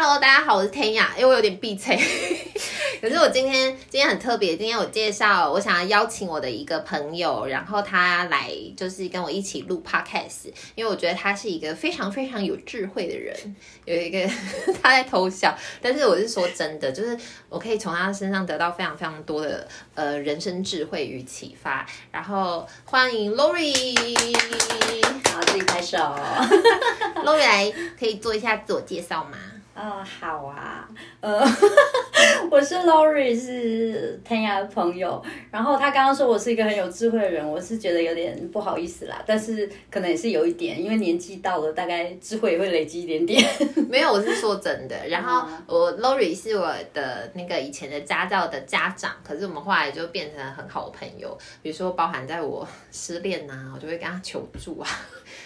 Hello，大家好，我是天雅，因为我有点闭嘴。可是我今天今天很特别，今天我介绍，我想要邀请我的一个朋友，然后他来就是跟我一起录 podcast，因为我觉得他是一个非常非常有智慧的人。有一个 他在偷笑，但是我是说真的，就是我可以从他身上得到非常非常多的呃人生智慧与启发。然后欢迎 Lori，好，自己拍手。Lori 来可以做一下自我介绍吗？哦，好啊，呃，我是 Lori，是 Tanya 的朋友。然后他刚刚说我是一个很有智慧的人，我是觉得有点不好意思啦，但是可能也是有一点，因为年纪到了，大概智慧也会累积一点点。没有，我是说真的。然后我 Lori 是我的那个以前的家教的家长，可是我们后来就变成很好的朋友。比如说，包含在我失恋啊，我就会跟他求助啊。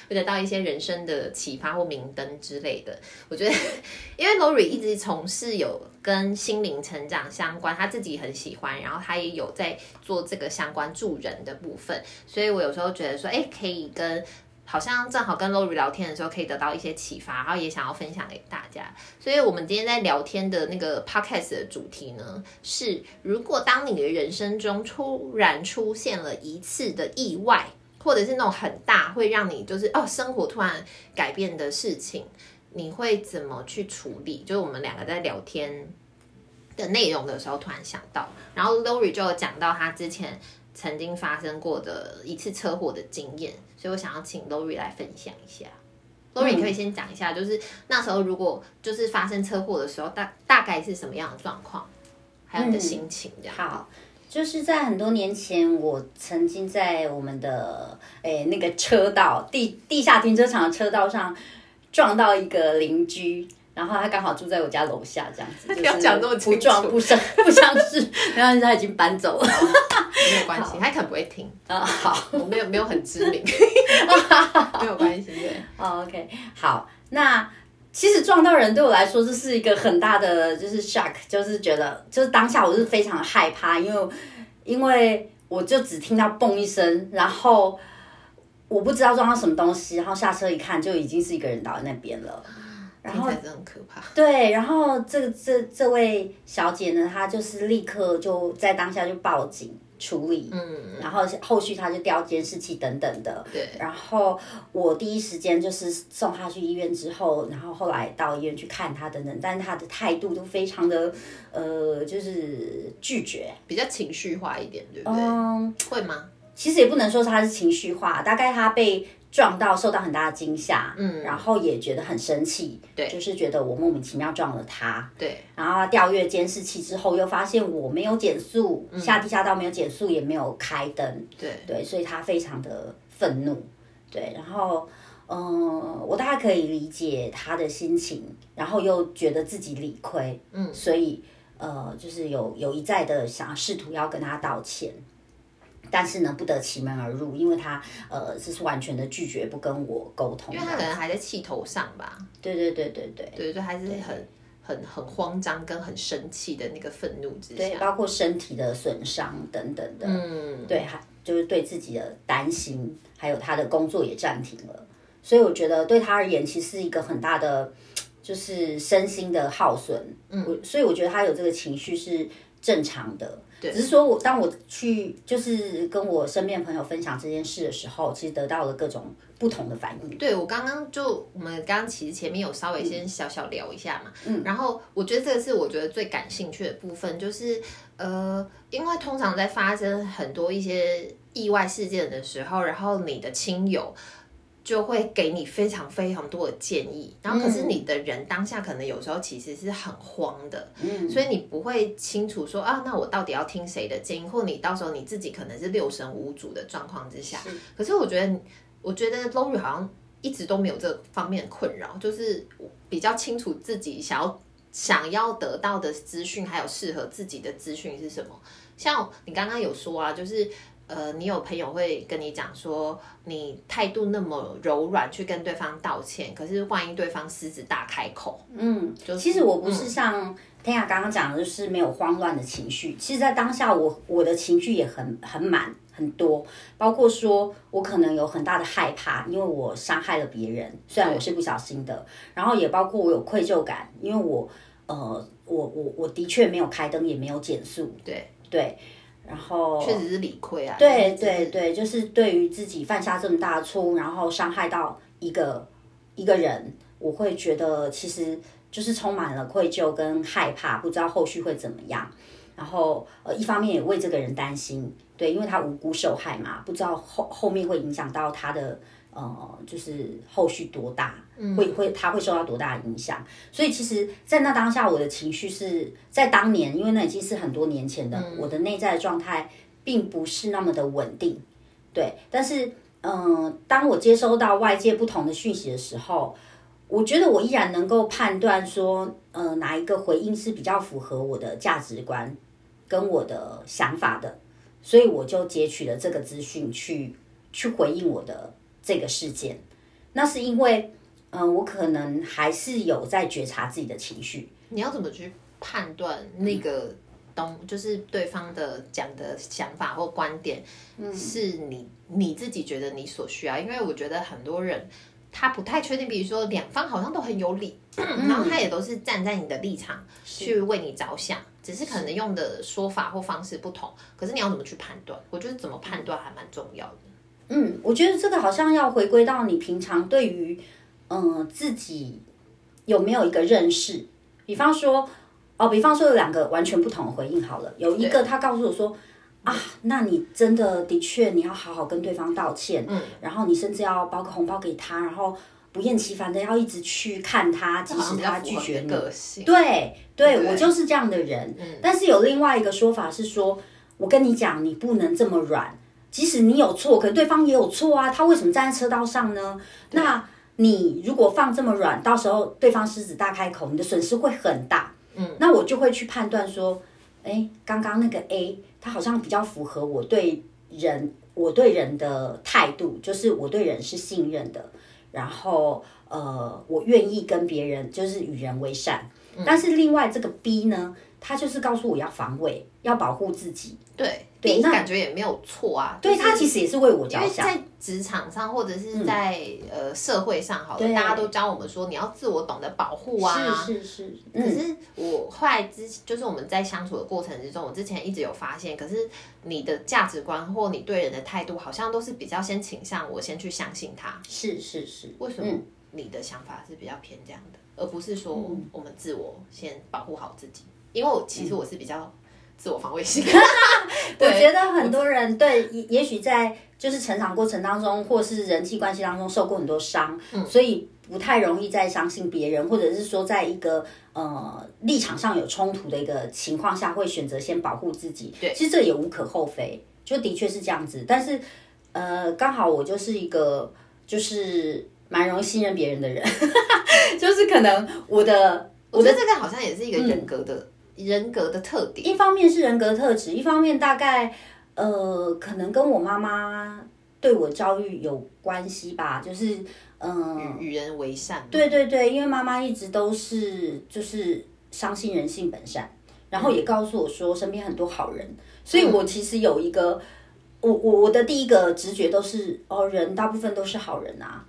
会得到一些人生的启发或明灯之类的。我觉得，因为 Lori 一直从事有跟心灵成长相关，他自己很喜欢，然后他也有在做这个相关助人的部分，所以我有时候觉得说，哎，可以跟好像正好跟 Lori 聊天的时候，可以得到一些启发，然后也想要分享给大家。所以我们今天在聊天的那个 Podcast 的主题呢，是如果当你的人生中突然出现了一次的意外。或者是那种很大会让你就是哦生活突然改变的事情，你会怎么去处理？就是我们两个在聊天的内容的时候突然想到，然后 Lori 就有讲到他之前曾经发生过的一次车祸的经验，所以我想要请 Lori 来分享一下。Lori 你可以先讲一下，就是那时候如果就是发生车祸的时候，大大概是什么样的状况，还有你的心情这样。嗯，好。就是在很多年前，我曾经在我们的诶、欸、那个车道地地下停车场的车道上撞到一个邻居，然后他刚好住在我家楼下，这样子。不 要讲那么。不撞不相不相识，然后他已经搬走了，没有关系，他可能不会听啊。好，我没有没有很知名，没有关系。对，哦，OK，好，那。其实撞到人对我来说，这是一个很大的就是 shock，就是觉得就是当下我是非常害怕，因为因为我就只听到嘣一声，然后我不知道撞到什么东西，然后下车一看就已经是一个人倒在那边了，然后真的很可怕。对，然后这个这这位小姐呢，她就是立刻就在当下就报警。处理，嗯，然后后续他就调监视器等等的，对。然后我第一时间就是送他去医院之后，然后后来到医院去看他等等，但是他的态度都非常的，呃，就是拒绝，比较情绪化一点，对不对？嗯，会吗？其实也不能说他是情绪化，大概他被。撞到，受到很大的惊吓，嗯，然后也觉得很生气，对，就是觉得我莫名其妙撞了他，对，然后他调阅监视器之后，又发现我没有减速，嗯、下地下道没有减速，也没有开灯，对。对，所以他非常的愤怒，对，然后嗯，我大概可以理解他的心情，然后又觉得自己理亏，嗯，所以呃，就是有有一再的想要试图要跟他道歉。但是呢，不得其门而入，因为他呃，就是完全的拒绝不跟我沟通，因为他可能还在气头上吧。对对对对对，对，就还是很很很慌张跟很生气的那个愤怒之下，对，包括身体的损伤等等的，嗯，对，还就是对自己的担心，还有他的工作也暂停了，所以我觉得对他而言，其实是一个很大的就是身心的耗损，嗯，所以我觉得他有这个情绪是正常的。只是说我当我去就是跟我身边的朋友分享这件事的时候，其实得到了各种不同的反应。对，我刚刚就我们刚刚其实前面有稍微先小小聊一下嘛，嗯，然后我觉得这个是我觉得最感兴趣的部分，就是呃，因为通常在发生很多一些意外事件的时候，然后你的亲友。就会给你非常非常多的建议，然后可是你的人当下可能有时候其实是很慌的，嗯，所以你不会清楚说啊，那我到底要听谁的建议，或你到时候你自己可能是六神无主的状况之下。是。可是我觉得，我觉得 Lori 好像一直都没有这方面的困扰，就是比较清楚自己想要想要得到的资讯，还有适合自己的资讯是什么。像你刚刚有说啊，就是呃，你有朋友会跟你讲说，你态度那么柔软去跟对方道歉，可是万一对方狮子大开口，嗯，就是、其实我不是像天雅刚刚讲的，就是没有慌乱的情绪。其实，在当下我，我我的情绪也很很满很多，包括说我可能有很大的害怕，因为我伤害了别人，虽然我是不小心的，然后也包括我有愧疚感，因为我呃，我我我的确没有开灯，也没有减速，对对。然后确实是理亏啊，对对对，就是对于自己犯下这么大的错误，然后伤害到一个一个人，我会觉得其实就是充满了愧疚跟害怕，不知道后续会怎么样。然后呃，一方面也为这个人担心，对，因为他无辜受害嘛，不知道后后面会影响到他的。呃，就是后续多大，会会他会受到多大的影响？所以其实，在那当下，我的情绪是在当年，因为那已经是很多年前的，嗯、我的内在的状态并不是那么的稳定。对，但是，嗯、呃，当我接收到外界不同的讯息的时候，我觉得我依然能够判断说，呃，哪一个回应是比较符合我的价值观跟我的想法的，所以我就截取了这个资讯去去回应我的。这个事件，那是因为，嗯、呃，我可能还是有在觉察自己的情绪。你要怎么去判断那个东，嗯、就是对方的讲的想法或观点，是你、嗯、你自己觉得你所需要？因为我觉得很多人他不太确定，比如说两方好像都很有理，嗯、然后他也都是站在你的立场去为你着想，只是可能用的说法或方式不同。可是你要怎么去判断？我觉得怎么判断还蛮重要的。嗯，我觉得这个好像要回归到你平常对于，嗯、呃，自己有没有一个认识。比方说，哦，比方说有两个完全不同的回应好了，有一个他告诉我说，啊，那你真的的确你要好好跟对方道歉，嗯，然后你甚至要包个红包给他，然后不厌其烦的要一直去看他，即使他拒绝你。对，对，对我就是这样的人。嗯，但是有另外一个说法是说，我跟你讲，你不能这么软。即使你有错，可是对方也有错啊，他为什么站在车道上呢？那你如果放这么软，到时候对方狮子大开口，你的损失会很大。嗯，那我就会去判断说，哎，刚刚那个 A，他好像比较符合我对人，我对人的态度，就是我对人是信任的，然后呃，我愿意跟别人就是与人为善。嗯，但是另外这个 B 呢，他就是告诉我要防卫，要保护自己。对。对，那感觉也没有错啊。对，他其实也是为我着想。因为在职场上或者是在呃社会上，好了，大家都教我们说你要自我懂得保护啊。是是是。可是我后来之就是我们在相处的过程之中，我之前一直有发现，可是你的价值观或你对人的态度，好像都是比较先倾向我先去相信他。是是是。为什么你的想法是比较偏这样的，而不是说我们自我先保护好自己？因为我其实我是比较。自我防卫性，我觉得很多人对，也许在就是成长过程当中，或是人际关系当中受过很多伤，嗯、所以不太容易再相信别人，或者是说在一个呃立场上有冲突的一个情况下，会选择先保护自己。对，其实这也无可厚非，就的确是这样子。但是呃，刚好我就是一个就是蛮容易信任别人的人，就是可能我的我觉得这个好像也是一个人格的。嗯人格的特点，一方面是人格特质，一方面大概呃，可能跟我妈妈对我教育有关系吧，就是嗯，与、呃、人为善。对对对，因为妈妈一直都是就是相信人性本善，然后也告诉我说身边很多好人，所以我其实有一个，我我我的第一个直觉都是哦，人大部分都是好人啊。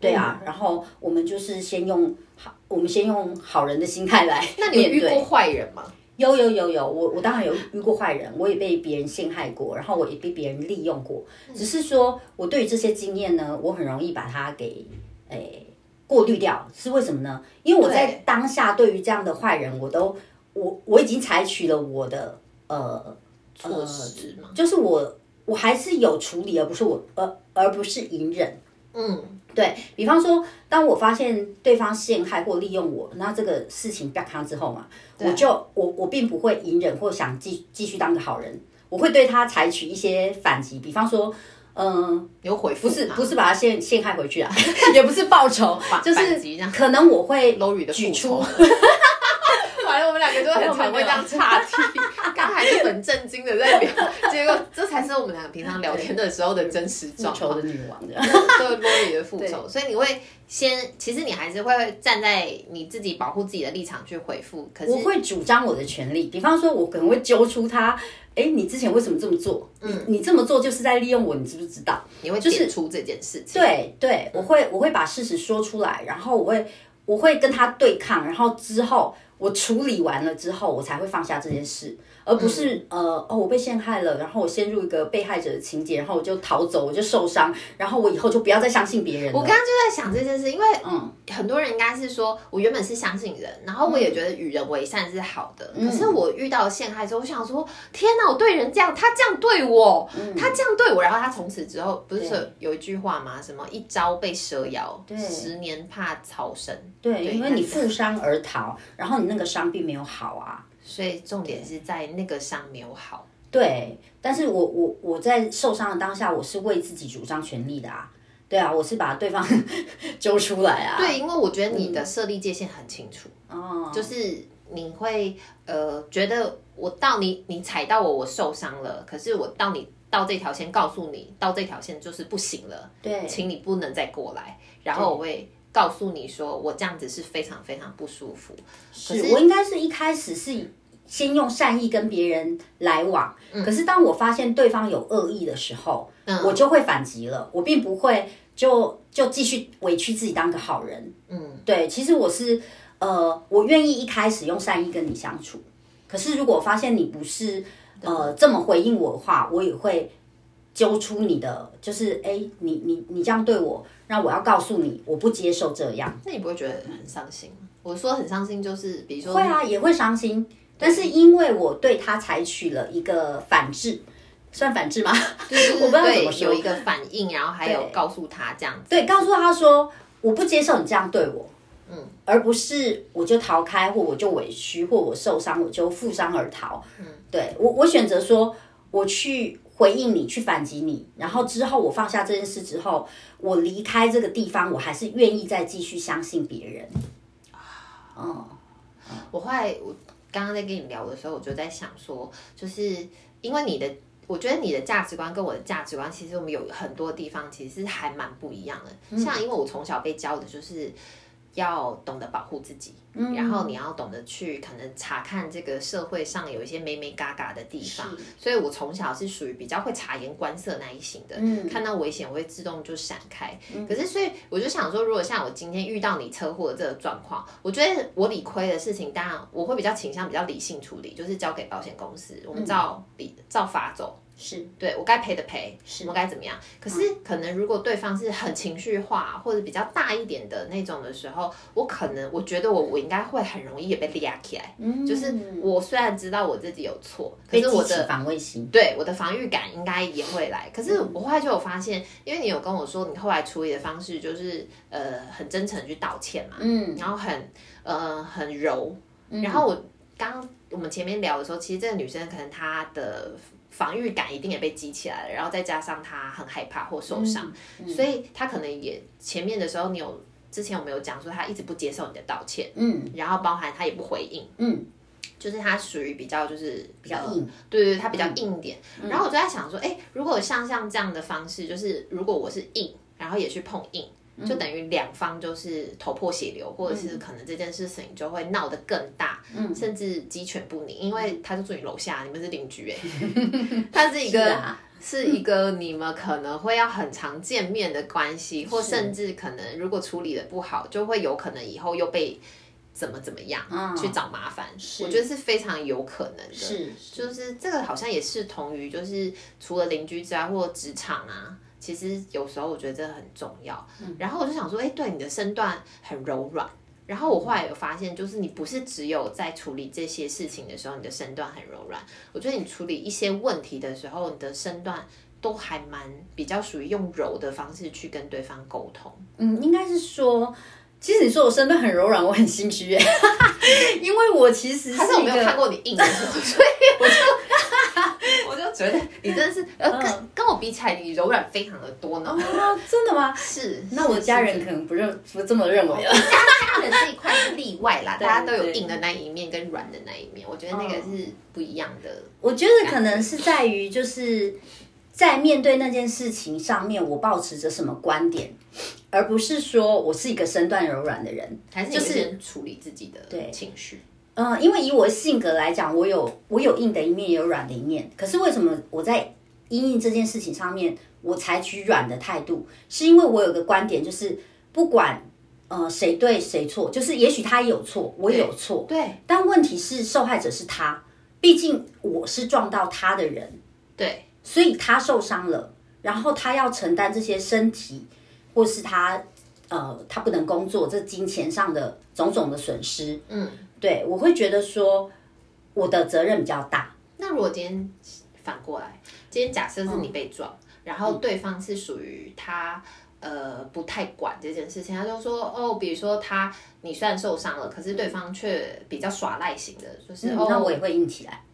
对啊，然后我们就是先用好，我们先用好人的心态来。那你有遇过坏人吗？有有有有，我我当然有遇过坏人，我也被别人陷害过，然后我也被别人利用过。只是说我对于这些经验呢，我很容易把它给诶过滤掉。是为什么呢？因为我在当下对于这样的坏人，我都我我已经采取了我的呃措施嘛，就是我我还是有处理，而不是我而而不是隐忍。嗯。对，比方说，当我发现对方陷害或利用我，那这个事情不要看之后嘛，我就我我并不会隐忍或想继继续当个好人，我会对他采取一些反击，比方说，嗯、呃，有回复，不是不是把他陷陷害回去啊，也不是报仇，就是可能我会举出，反正我们两个就很常会这样岔题。一本正经的在聊，结果这才是我们俩平常聊天的时候的真实 状况。复仇的女王的，对，Lori 的复仇，所以你会先，其实你还是会站在你自己保护自己的立场去回复。可是我会主张我的权利，比方说，我可能会揪出他，哎，你之前为什么这么做？嗯，你这么做就是在利用我，你知不知道？你会指出这件事情。对对，我会我会把事实说出来，然后我会我会跟他对抗，然后之后我处理完了之后，我才会放下这件事。而不是、嗯、呃哦，我被陷害了，然后我陷入一个被害者的情节，然后我就逃走，我就受伤，然后我以后就不要再相信别人。我刚刚就在想这件事，因为嗯，很多人应该是说我原本是相信人，然后我也觉得与人为善是好的，嗯、可是我遇到陷害之后，我想说天哪，我对人这样，他这样对我，嗯、他这样对我，然后他从此之后不是说有一句话吗？什么一朝被蛇咬，十年怕草绳。对，对因为你负伤而逃，然后你那个伤并没有好啊。所以重点是在那个伤没有好。对，但是我我我在受伤的当下，我是为自己主张权利的啊。对啊，我是把对方 揪出来啊。对，因为我觉得你的设立界限很清楚。哦、嗯。就是你会呃觉得我到你你踩到我，我受伤了，可是我到你到这条线，告诉你到这条线就是不行了。对。请你不能再过来，然后我会。告诉你说，我这样子是非常非常不舒服。是，是我应该是一开始是先用善意跟别人来往，嗯、可是当我发现对方有恶意的时候，嗯、我就会反击了。我并不会就就继续委屈自己当个好人。嗯，对，其实我是呃，我愿意一开始用善意跟你相处。可是如果发现你不是呃这么回应我的话，我也会。揪出你的就是哎，你你你这样对我，那我要告诉你，我不接受这样。那你不会觉得很伤心？我说很伤心，就是比如说会啊，也会伤心。但是因为我对他采取了一个反制，算反制吗？就是、我不知道怎么说，有一个反应，然后还有告诉他这样子。对，告诉他说我不接受你这样对我，嗯，而不是我就逃开，或我就委屈，或我受伤，我就负伤而逃。嗯，对我我选择说我去。回应你，去反击你，然后之后我放下这件事之后，我离开这个地方，我还是愿意再继续相信别人。哦，我后来我刚刚在跟你聊的时候，我就在想说，就是因为你的，我觉得你的价值观跟我的价值观，其实我们有很多地方其实还蛮不一样的。像因为我从小被教的就是。要懂得保护自己，嗯、然后你要懂得去可能查看这个社会上有一些眉眉角角的地方，所以我从小是属于比较会察言观色那一型的，嗯、看到危险我会自动就闪开。嗯、可是所以我就想说，如果像我今天遇到你车祸的这个状况，我觉得我理亏的事情，当然我会比较倾向比较理性处理，就是交给保险公司，我们照理、嗯、照法走。是。对我该赔的赔，是。我该怎么样？可是可能如果对方是很情绪化或者比较大一点的那种的时候，我可能我觉得我我应该会很容易也被压起来。嗯，就是我虽然知道我自己有错，可是我的防卫心，对我的防御感应该也会来。可是我后来就有发现，因为你有跟我说，你后来处理的方式就是呃很真诚去道歉嘛，嗯，然后很呃很柔，然后我刚我们前面聊的时候，其实这个女生可能她的。防御感一定也被激起来了，然后再加上她很害怕或受伤，嗯嗯、所以她可能也前面的时候，你有之前有没有讲说她一直不接受你的道歉，嗯，然后包含她也不回应，嗯，就是他属于比较就是比较硬，对对对，他比较硬点。嗯、然后我就在想说，哎，如果像像这样的方式，就是如果我是硬，然后也去碰硬。就等于两方就是头破血流，或者是可能这件事情就会闹得更大，嗯、甚至鸡犬不宁，因为他就住你楼下，你们是邻居哎，他是一个是，啊、是一个你们可能会要很常见面的关系，或甚至可能如果处理的不好，就会有可能以后又被怎么怎么样、嗯、去找麻烦，我觉得是非常有可能的，是，是。就是这个好像也是同于就是除了邻居之外，或职场啊。其实有时候我觉得这很重要，嗯、然后我就想说，哎，对，你的身段很柔软。然后我后来有发现，就是你不是只有在处理这些事情的时候，你的身段很柔软。我觉得你处理一些问题的时候，你的身段都还蛮比较属于用柔的方式去跟对方沟通。嗯，应该是说，其实你说我身段很柔软，我很心虚耶，因为我其实是我没有看过你硬的所以我就。我觉得你真的是，呃，跟跟我比起来，你柔软非常的多呢。真的吗？是。那我家人可能不认不这么认为了。家人这一块是例外啦，大家都有硬的那一面跟软的那一面，我觉得那个是不一样的。我觉得可能是在于就是在面对那件事情上面，我保持着什么观点，而不是说我是一个身段柔软的人，还是就是处理自己的情绪。嗯，因为以我的性格来讲，我有我有硬的一面，也有软的一面。可是为什么我在因应这件事情上面，我采取软的态度，是因为我有个观点，就是不管呃谁对谁错，就是也许他也有错，我也有错，对。但问题是受害者是他，毕竟我是撞到他的人，对，所以他受伤了，然后他要承担这些身体或是他呃他不能工作，这金钱上的种种的损失，嗯。对，我会觉得说我的责任比较大。那如果今天反过来，今天假设是你被撞，嗯、然后对方是属于他呃不太管这件事情，他就说哦，比如说他你虽然受伤了，可是对方却比较耍赖型的，就是、嗯、哦，那我也会硬起来。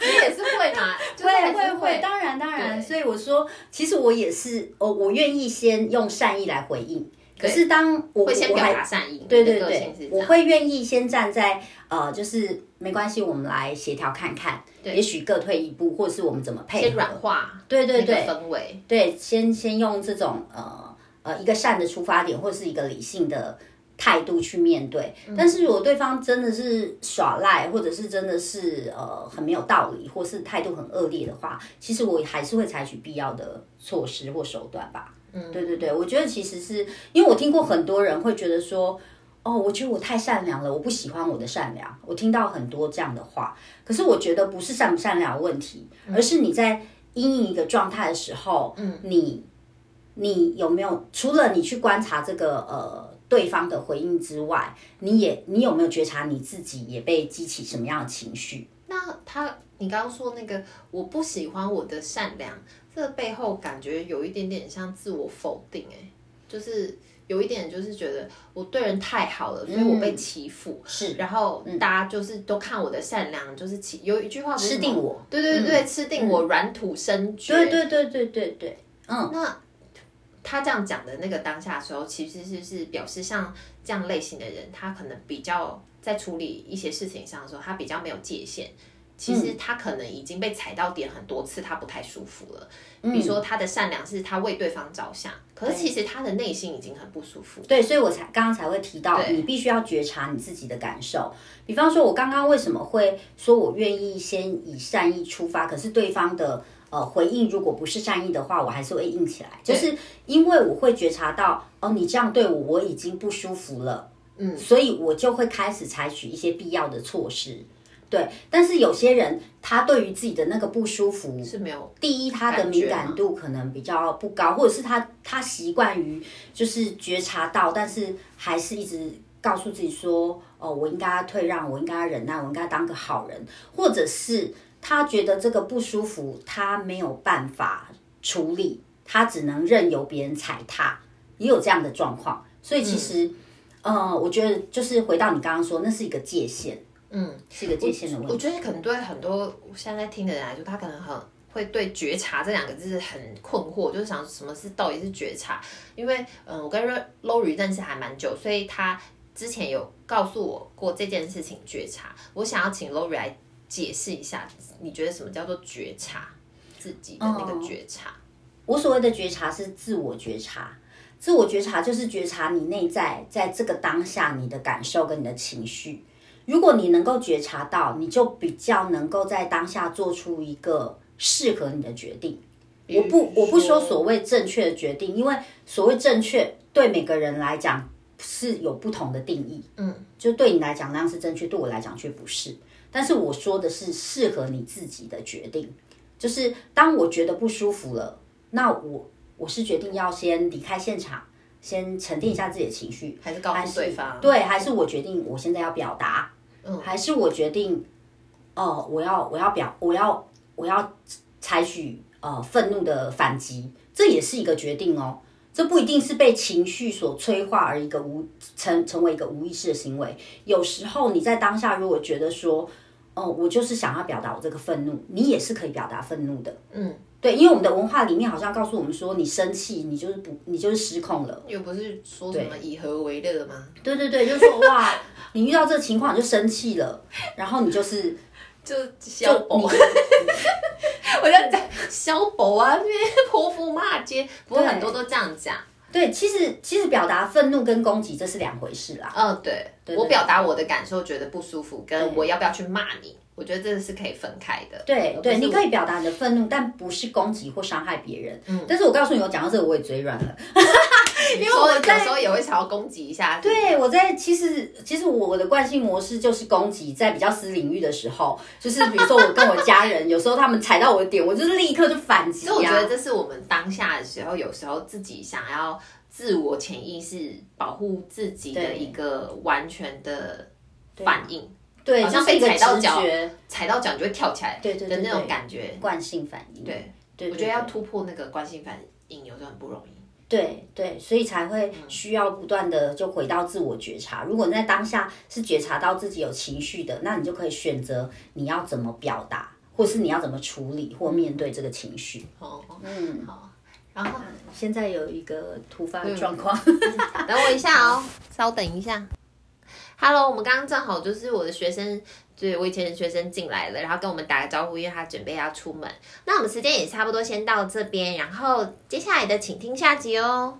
你也是会嘛？会、就是、会会，当然当然。所以我说，其实我也是，我我愿意先用善意来回应。可是当我会先表达善意，对对对，我会愿意先站在呃，就是没关系，我们来协调看看，对，也许各退一步，或是我们怎么配合，先软化，对对对，氛围，对，先先用这种呃呃一个善的出发点，或是一个理性的态度去面对。嗯、但是如果对方真的是耍赖，或者是真的是呃很没有道理，或是态度很恶劣的话，其实我还是会采取必要的措施或手段吧。嗯，对对对，我觉得其实是因为我听过很多人会觉得说，哦，我觉得我太善良了，我不喜欢我的善良。我听到很多这样的话，可是我觉得不是善不善良的问题，而是你在因应一个状态的时候，嗯，你你有没有除了你去观察这个呃对方的回应之外，你也你有没有觉察你自己也被激起什么样的情绪？那他，你刚刚说那个我不喜欢我的善良。这背后感觉有一点点像自我否定，哎，就是有一点就是觉得我对人太好了，所以我被欺负，是，然后大家就是都看我的善良，就是欺，有一句话吃定我，对对对，吃定我，软土深掘，对对对对对对，嗯，那他这样讲的那个当下的时候，其实是是表示像这样类型的人，他可能比较在处理一些事情上的时候，他比较没有界限。其实他可能已经被踩到点很多次，他不太舒服了。比如说他的善良是他为对方着想，可是其实他的内心已经很不舒服。对，所以我才刚刚才会提到，你必须要觉察你自己的感受。比方说，我刚刚为什么会说我愿意先以善意出发，可是对方的呃回应如果不是善意的话，我还是会硬起来，就是因为我会觉察到哦，你这样对我，我已经不舒服了。嗯，所以我就会开始采取一些必要的措施。对，但是有些人他对于自己的那个不舒服是没有。第一，他的敏感度可能比较不高，或者是他他习惯于就是觉察到，但是还是一直告诉自己说：“哦，我应该退让，我应该忍耐，我应该当个好人。”或者是他觉得这个不舒服，他没有办法处理，他只能任由别人踩踏，也有这样的状况。所以其实，嗯，呃，我觉得就是回到你刚刚说，那是一个界限。嗯，是一个界限的问题。我，我觉得可能对很多现在听的人来说，他可能很会对觉察这两个字很困惑，就是想什么是到底是觉察？因为嗯，我跟 Lori 认识还蛮久，所以他之前有告诉我过这件事情觉察。我想要请 Lori 来解释一下，你觉得什么叫做觉察自己的那个觉察？嗯，我所谓的觉察是自我觉察，自我觉察就是觉察你内在在这个当下你的感受跟你的情绪。如果你能够觉察到，你就比较能够在当下做出一个适合你的决定。我不，我不说所谓正确的决定，因为所谓正确对每个人来讲是有不同的定义。嗯，就对你来讲那样是正确，对我来讲却不是。但是我说的是适合你自己的决定，就是当我觉得不舒服了，那我我是决定要先离开现场。先沉淀一下自己的情绪，还是告诉对方？对，还是我决定我现在要表达，嗯，还是我决定，哦、呃，我要我要表我要我要采取呃愤怒的反击，这也是一个决定哦。这不一定是被情绪所催化而一个无成成为一个无意识的行为。有时候你在当下如果觉得说，哦、呃，我就是想要表达我这个愤怒，你也是可以表达愤怒的，嗯。对，因为我们的文化里面好像告诉我们说，你生气，你就是不，你就是失控了。又不是说什么以和为乐吗？对对对，就是说哇，你遇到这个情况你就生气了，然后你就是 就消薄。我就讲消薄啊，那边泼妇骂街，不过很多都这样讲。对，其实其实表达愤怒跟攻击这是两回事啦。嗯，对，我表达我的感受，觉得不舒服，跟我要不要去骂你，我觉得这个是可以分开的。对对，你可以表达你的愤怒，但不是攻击或伤害别人。嗯，但是我告诉你，我讲到这个我也嘴软了。因为我有时候也会想要攻击一下。对，我在其实其实我的惯性模式就是攻击，在比较私领域的时候，就是比如说我跟我家人，有时候他们踩到我的点，我就是立刻就反击。所以我觉得这是我们当下的时候，有时候自己想要自我潜意识保护自己的一个完全的反应。对，好像被踩到脚，踩到脚就会跳起来，对对的那种感觉。惯性反应。对对，我觉得要突破那个惯性反应，有时候很不容易。对对，所以才会需要不断的就回到自我觉察。如果你在当下是觉察到自己有情绪的，那你就可以选择你要怎么表达，或是你要怎么处理或面对这个情绪。哦，嗯，好。然后现在有一个突发的状况，等我一下哦，稍等一下。Hello，我们刚刚正好就是我的学生。对，我以前的学生进来了，然后跟我们打个招呼，因为他准备要出门。那我们时间也差不多，先到这边，然后接下来的请听下集哦。